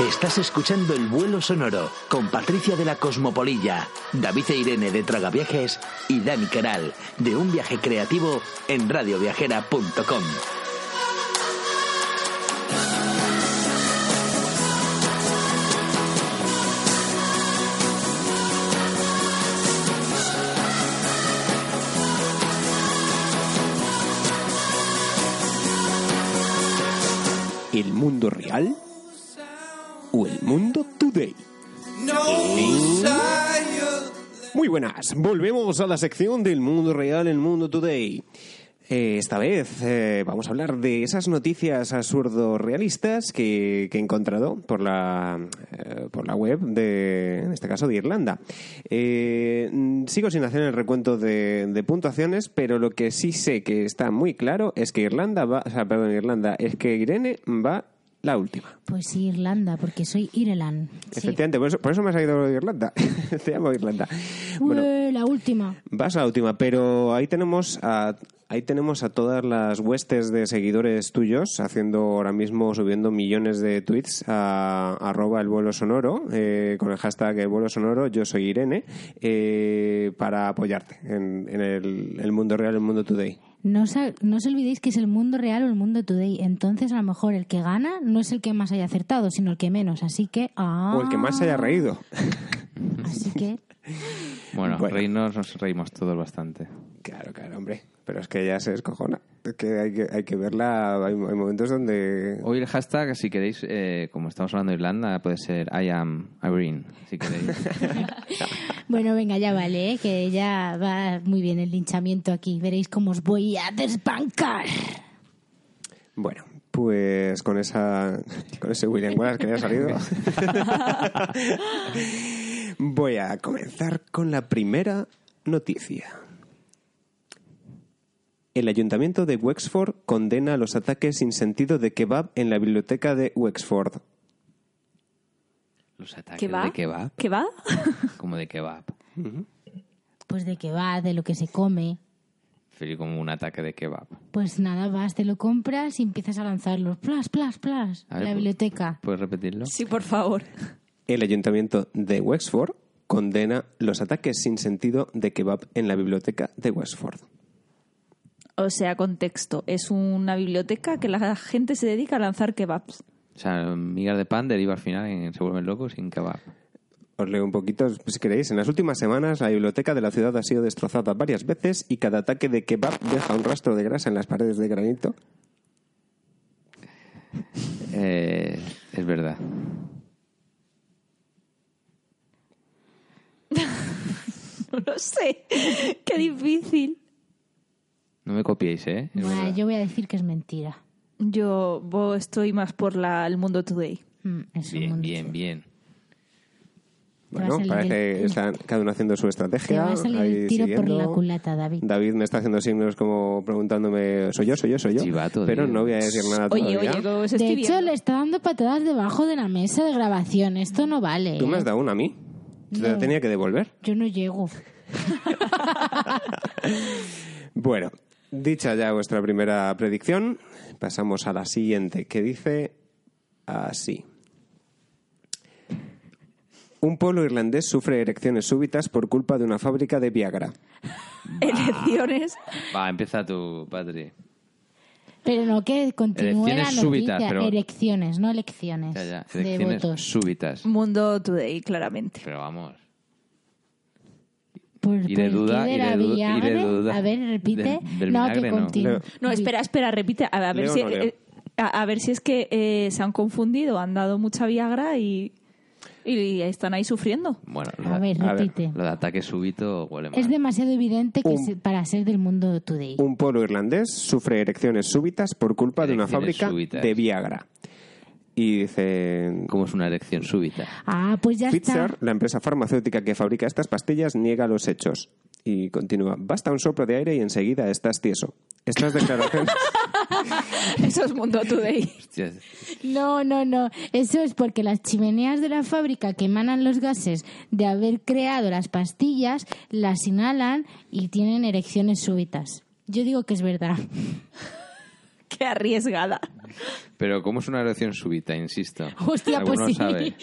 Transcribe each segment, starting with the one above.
Estás escuchando El Vuelo Sonoro con Patricia de la Cosmopolilla, David e Irene de Tragaviajes y Dani Caral de Un Viaje Creativo en radioviajera.com. ¿El mundo real? ¿O el mundo today? Muy buenas, volvemos a la sección del mundo real, el mundo today. Eh, esta vez eh, vamos a hablar de esas noticias absurdo realistas que, que he encontrado por la, eh, por la web de, en este caso, de Irlanda. Eh, sigo sin hacer el recuento de, de puntuaciones, pero lo que sí sé que está muy claro es que Irlanda va, o sea, perdón, Irlanda, es que Irene va la última. Pues sí, Irlanda, porque soy Ireland. Sí. Efectivamente, por eso, por eso me has salido de Irlanda. Te llamo Irlanda. Bueno, Ué, la última. Vas a la última, pero ahí tenemos a ahí tenemos a todas las huestes de seguidores tuyos haciendo ahora mismo subiendo millones de tweets a, arroba el vuelo sonoro eh, con el hashtag el vuelo sonoro yo soy Irene eh, para apoyarte en, en el, el mundo real el mundo today No os, no os olvidéis que es el mundo real o el mundo today. Entonces, a lo mejor el que gana no es el que más haya acertado, sino el que menos. Así que. ah, o el que más se haya reído Así que. Bueno, Bueno. reírnos nos reímos todos bastante. claro claro hombre pero es que ya se descojona es que hay que, hay que verla hay, hay momentos donde Hoy el hashtag, si queréis, eh, como estamos hablando de Irlanda, puede ser I am Irene, si queréis. Bueno, venga, ya vale, ¿eh? que ya va muy bien el linchamiento aquí. Veréis cómo os voy a desbancar. Bueno, pues con esa con ese William Wallace que ya ha salido. Voy a comenzar con la primera noticia. El ayuntamiento de Wexford condena los ataques sin sentido de kebab en la biblioteca de Wexford. Los ataques de kebab. ¿Qué va? Como de kebab. Pues de va, de lo que se come. Sería como un ataque de kebab. Pues nada, vas, te lo compras y empiezas a lanzarlos. Plas, plas, plas. A ver, la biblioteca. ¿Puedes repetirlo? Sí, por favor. El ayuntamiento de Wexford condena los ataques sin sentido de kebab en la biblioteca de Wexford. O sea, contexto. Es una biblioteca que la gente se dedica a lanzar kebabs. O sea, migas de pan deriva al final en se vuelven locos sin kebab. Os leo un poquito, si queréis. En las últimas semanas, la biblioteca de la ciudad ha sido destrozada varias veces y cada ataque de kebab deja un rastro de grasa en las paredes de granito. Eh, es verdad. No lo sé. Qué difícil. No me copiéis, ¿eh? Bueno, yo voy a decir que es mentira. Yo bo- estoy más por la, el mundo today. Mm, es Bien, mundo- bien, bien. Te Bueno, parece que el- están cada uno haciendo su Te estrategia. va a salir ahí el tiro por la culata, David. David me está haciendo signos como preguntándome, ¿soy yo, soy yo, soy yo? Chivato, Pero tío. no voy a decir nada Oye, todavía. oye, ¿cómo os De hecho, viendo? le está dando patadas debajo de la mesa de grabación. Esto no vale. ¿Tú me ¿eh? has dado una a mí? ¿Te la tenía que devolver? Yo no llego. Bueno, dicha ya vuestra primera predicción, pasamos a la siguiente, que dice así. Un pueblo irlandés sufre erecciones súbitas por culpa de una fábrica de Viagra. Elecciones. Va, empieza tú, Patri. Pero no que continúe la Elecciones noticia. súbitas, pero- Erecciones, no elecciones. Ya, ya. de votos. súbitas. Mundo today, claramente. Pero vamos. Por, Y por de el duda, qué y de la de du- y de Viagra. duda. A ver, repite. No, que continúe. No, espera, espera, repite. A, a ver, Leo si, no leo. eh, a, a ver si es que eh, se han confundido, han dado mucha Viagra y, y están ahí sufriendo. Bueno, lo, A ver, a ver. repite. lo de ataque súbito huele mal. Es demasiado evidente que Un- se- para ser del mundo today. Un pueblo irlandés sufre erecciones súbitas por culpa de una fábrica súbitas. de Viagra. Y dice... ¿Cómo es una erección súbita? Ah, pues ya Pfizer, está. la empresa farmacéutica que fabrica estas pastillas, niega los hechos. Y continúa. Basta un soplo de aire y enseguida estás tieso. Estas declaraciones... Eso es Mundo Today. No, no, no. Eso es porque las chimeneas de la fábrica que emanan los gases de haber creado las pastillas las inhalan y tienen erecciones súbitas. Yo digo que es verdad. Qué arriesgada. Pero ¿cómo es una erección súbita? Insisto. Hostia, pues ¿Alguno sí. sabe?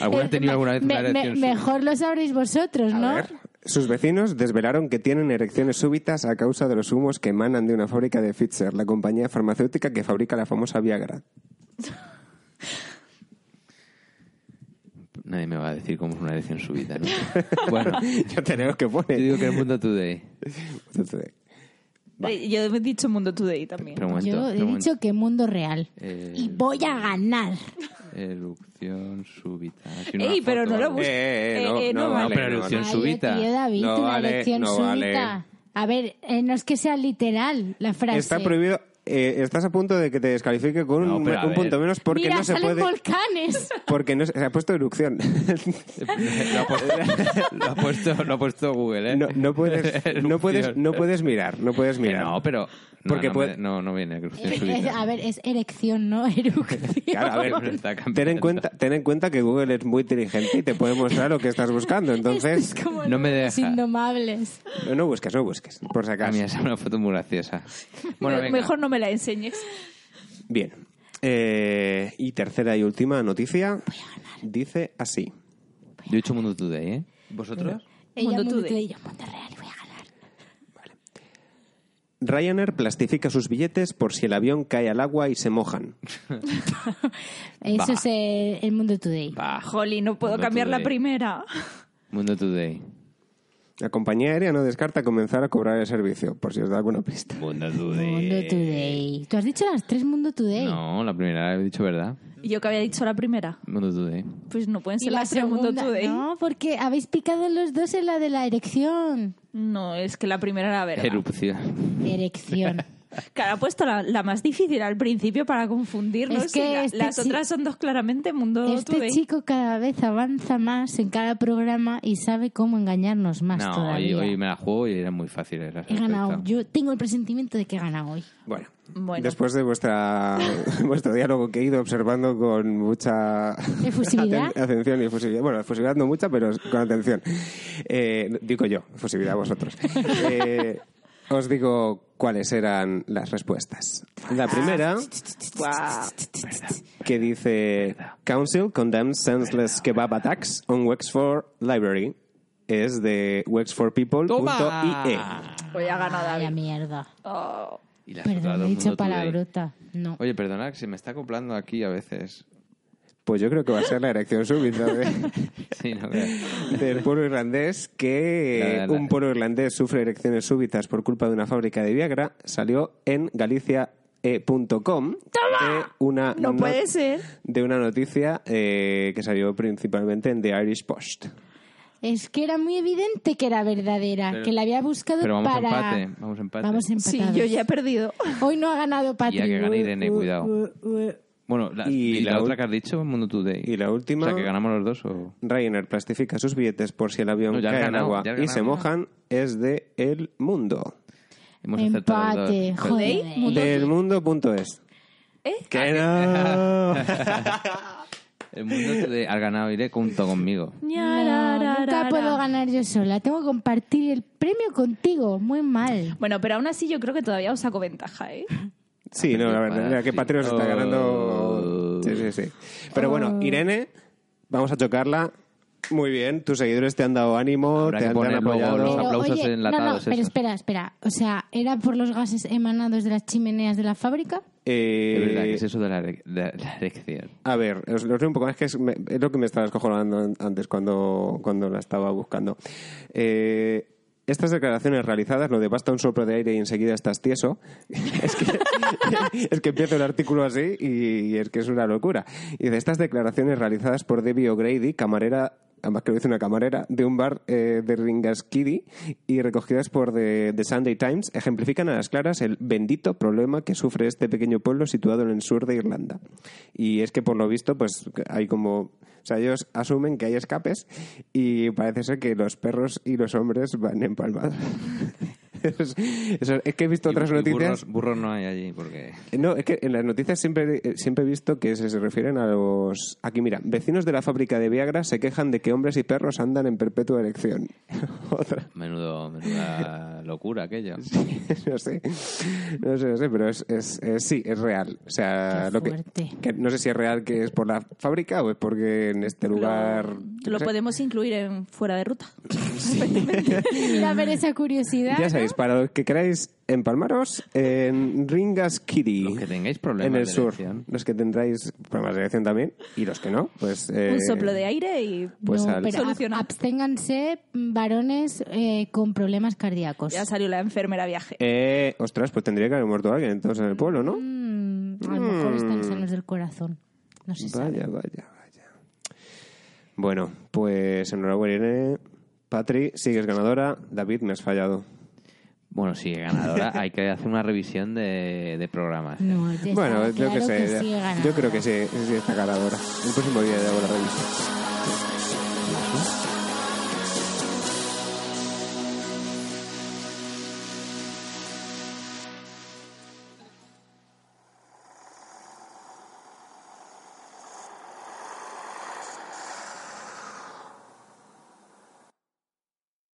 ¿Alguna ha tenido alguna vez me- una me- erección súbita? Mejor lo sabréis vosotros, A ¿no? ver, sus vecinos desvelaron que tienen erecciones súbitas a causa de los humos que emanan de una fábrica de Pfizer, la compañía farmacéutica que fabrica la famosa Viagra. Nadie me va a decir cómo es una erección súbita, ¿no? bueno, ya tenemos que yo poner. digo que el mundo today. Eh, Yo he dicho Mundo Today también. Pero un momento, Yo he dicho que mundo real. Eh, Y voy a ganar. Erupción súbita. Ey, pero no lo busques. Eh, eh, no, Eh, no no vale, No, pero no erupción. Ay, súbita. tío David, No una vale, no vale. A ver, eh, no es que sea literal la frase. Está prohibido. Eh, estás a punto de que te descalifique con No, un, a un punto menos porque Mira, no se salen puede. volcanes. Porque no se, se ha puesto erupción. lo, ha puesto, lo, ha puesto, lo ha puesto Google, ¿eh? no, no puedes, no puedes, no puedes mirar, no puedes Que mirar. no, pero... No, Porque no, puede- me- no, no viene erupción Es- a ver, es erección, no erupción. Claro, a ver, ten en, cuenta, ten en cuenta que Google es muy inteligente y te puede mostrar lo que estás buscando. Entonces, es como No me deja. indomables. no, no busques, no busques, por si acaso. mira, es una foto muy graciosa. Bueno, venga. Mejor no me la enseñes. Bien. Eh, y tercera y última noticia dice así. Yo he hecho Mundo Today, ¿eh? ¿Vosotros? Ella Mundo mundo Today. Today, yo mundo real y voy a ganar. Ryanair plastifica sus billetes por si el avión cae al agua y se mojan. Eso es eh, el mundo today. Bah, Jolly, no puedo Mundo cambiar la Today. primera. Mundo Today. La compañía aérea no descarta comenzar a cobrar el servicio, por si os da alguna pista. Mundo Today. Mundo today. Tú has dicho las tres mundo today. No, la primera he dicho verdad. ¿Y yo que había dicho la primera? Mundo Today. Pues no pueden ser la las tres Mundo segunda, Today. no, porque habéis picado los dos en la de la erección. No, es que la primera era verdad. Erupción. Erección. Claro, ha puesto la, la más difícil al principio para confundirnos. Es que y la- este las otras son dos claramente Mundo Este Today. chico cada vez avanza más en cada programa y sabe cómo engañarnos más No, hoy, todavía. hoy me la juego y eran muy fáciles las He ganado. Yo tengo el presentimiento de que he ganado hoy. Bueno, Bueno. después de vuestra vuestro diálogo que he ido observando con mucha ¿Efusividad? aten- atención y efusividad. Bueno, efusividad no mucha, pero con atención. Eh, digo yo, efusividad vosotros. Eh, os digo cuáles eran las respuestas. La primera, que dice Council condemns senseless kebab attacks on Wexford Library, es de wexfordpeople.ie. Hoy ha ganado Vaya David. mierda. Oh. Y Perdón, he dicho palabrota. No. Oye, perdona, que se me está acoplando aquí a veces. Pues yo creo que va a ser la erección súbita de, Sí, no veas. del pueblo irlandés que La- la- un pueblo irlandés sufre erecciones súbitas por culpa de una fábrica de Viagra salió en galicia.com de una No no- puede ser. de una noticia eh, que salió principalmente en The Irish Post. Es que era muy evidente que era verdadera, Pero- que la había buscado Pero vamos para... empate, vamos empate. Vamos Sí, empatados. yo ya he perdido. Hoy no ha ganado Patrick. Y a que gane Irene, Uh, uh, cuidado. Bueno, la, Y y, la, la otra que has dicho, Mundo Today. Y la última, O sea, que ganamos los dos o... Ryanair plastifica sus billetes por si el avión No, cae en agua y se mojan, es de El Mundo. Hemos Empate, joder. Mundo- Del mundo.es. ¿Eh? ¡Que no! El Mundo Today has ganado, iré junto conmigo. No, nunca puedo ganar yo sola. Tengo que compartir el premio contigo. Muy mal. Bueno, pero aún así yo creo que todavía os saco ventaja, ¿eh? Sí, no, la verdad, mira que Sí. Patrios está ganando. Sí, sí, sí. Pero bueno, Irene, vamos a chocarla. Muy bien, tus seguidores te han dado ánimo, Habrá te que han, te han poner luego apoyado. los aplausos oye, enlatados No, no, pero esos. espera, espera. O sea, ¿era por los gases emanados de las chimeneas de la fábrica? Eh, Es verdad, ¿qué es eso de la, de la erección? A ver, os lo leo un poco, es que es, me- es lo que me estaba escojonando antes cuando, cuando la estaba buscando. Eh, estas declaraciones realizadas, lo de basta un soplo de aire y enseguida estás tieso, es que, empieza el artículo así y, es que es una locura. Y de estas declaraciones realizadas por Debbie O'Grady, camarera además que lo una camarera, de un bar eh, de Ringaskiddy y recogidas por The, The Sunday Times, ejemplifican a las claras el bendito problema que sufre este pequeño pueblo situado en el sur de Irlanda. Y es que por lo visto, pues hay como... O sea, ellos asumen que hay escapes y parece ser que los perros y los hombres van empalmados. es, eso- es que he visto Y- otras y noticias... Burros, burros no hay allí, porque... No, es que en las noticias siempre, eh, siempre he visto que se, se refieren a los... Aquí, mira, vecinos de la fábrica de Viagra se quejan de que hombres y perros andan en perpetua elección. Otra. Menudo, menuda locura aquello. no sé, no sé, no sé, pero es, es, es- sí, es real. O sea, Qué lo que, no sé si es real que es por la fábrica o es porque en este lugar... Lo, podemos incluir en fuera de ruta. Ir a ver esa curiosidad. Ya sabéis, para los que queráis empalmaros, en Ringas Kitty. Los que tengáis problemas En el de sur. elección. Los que tendráis problemas de elección también. Y los que no, pues... eh, Un soplo de aire y Pues No, al- pero absténganse mm, varones eh, con problemas cardíacos. ya salió la enfermera viaje. Eh, ostras, pues tendría que haber muerto alguien entonces en el pueblo, ¿no? Mm, a lo mejor están sanos del corazón. No se sabe. Vaya, vaya, vaya. Bueno, pues enhorabuena, Irene. Patri, sigues ganadora. David, me has fallado. Bueno, sí, ganadora. Hay que hacer una revisión de, de programas. No, bueno, yo claro que sé. sigue yo creo que sí, sí está ganadora. El próximo día hago la revisión.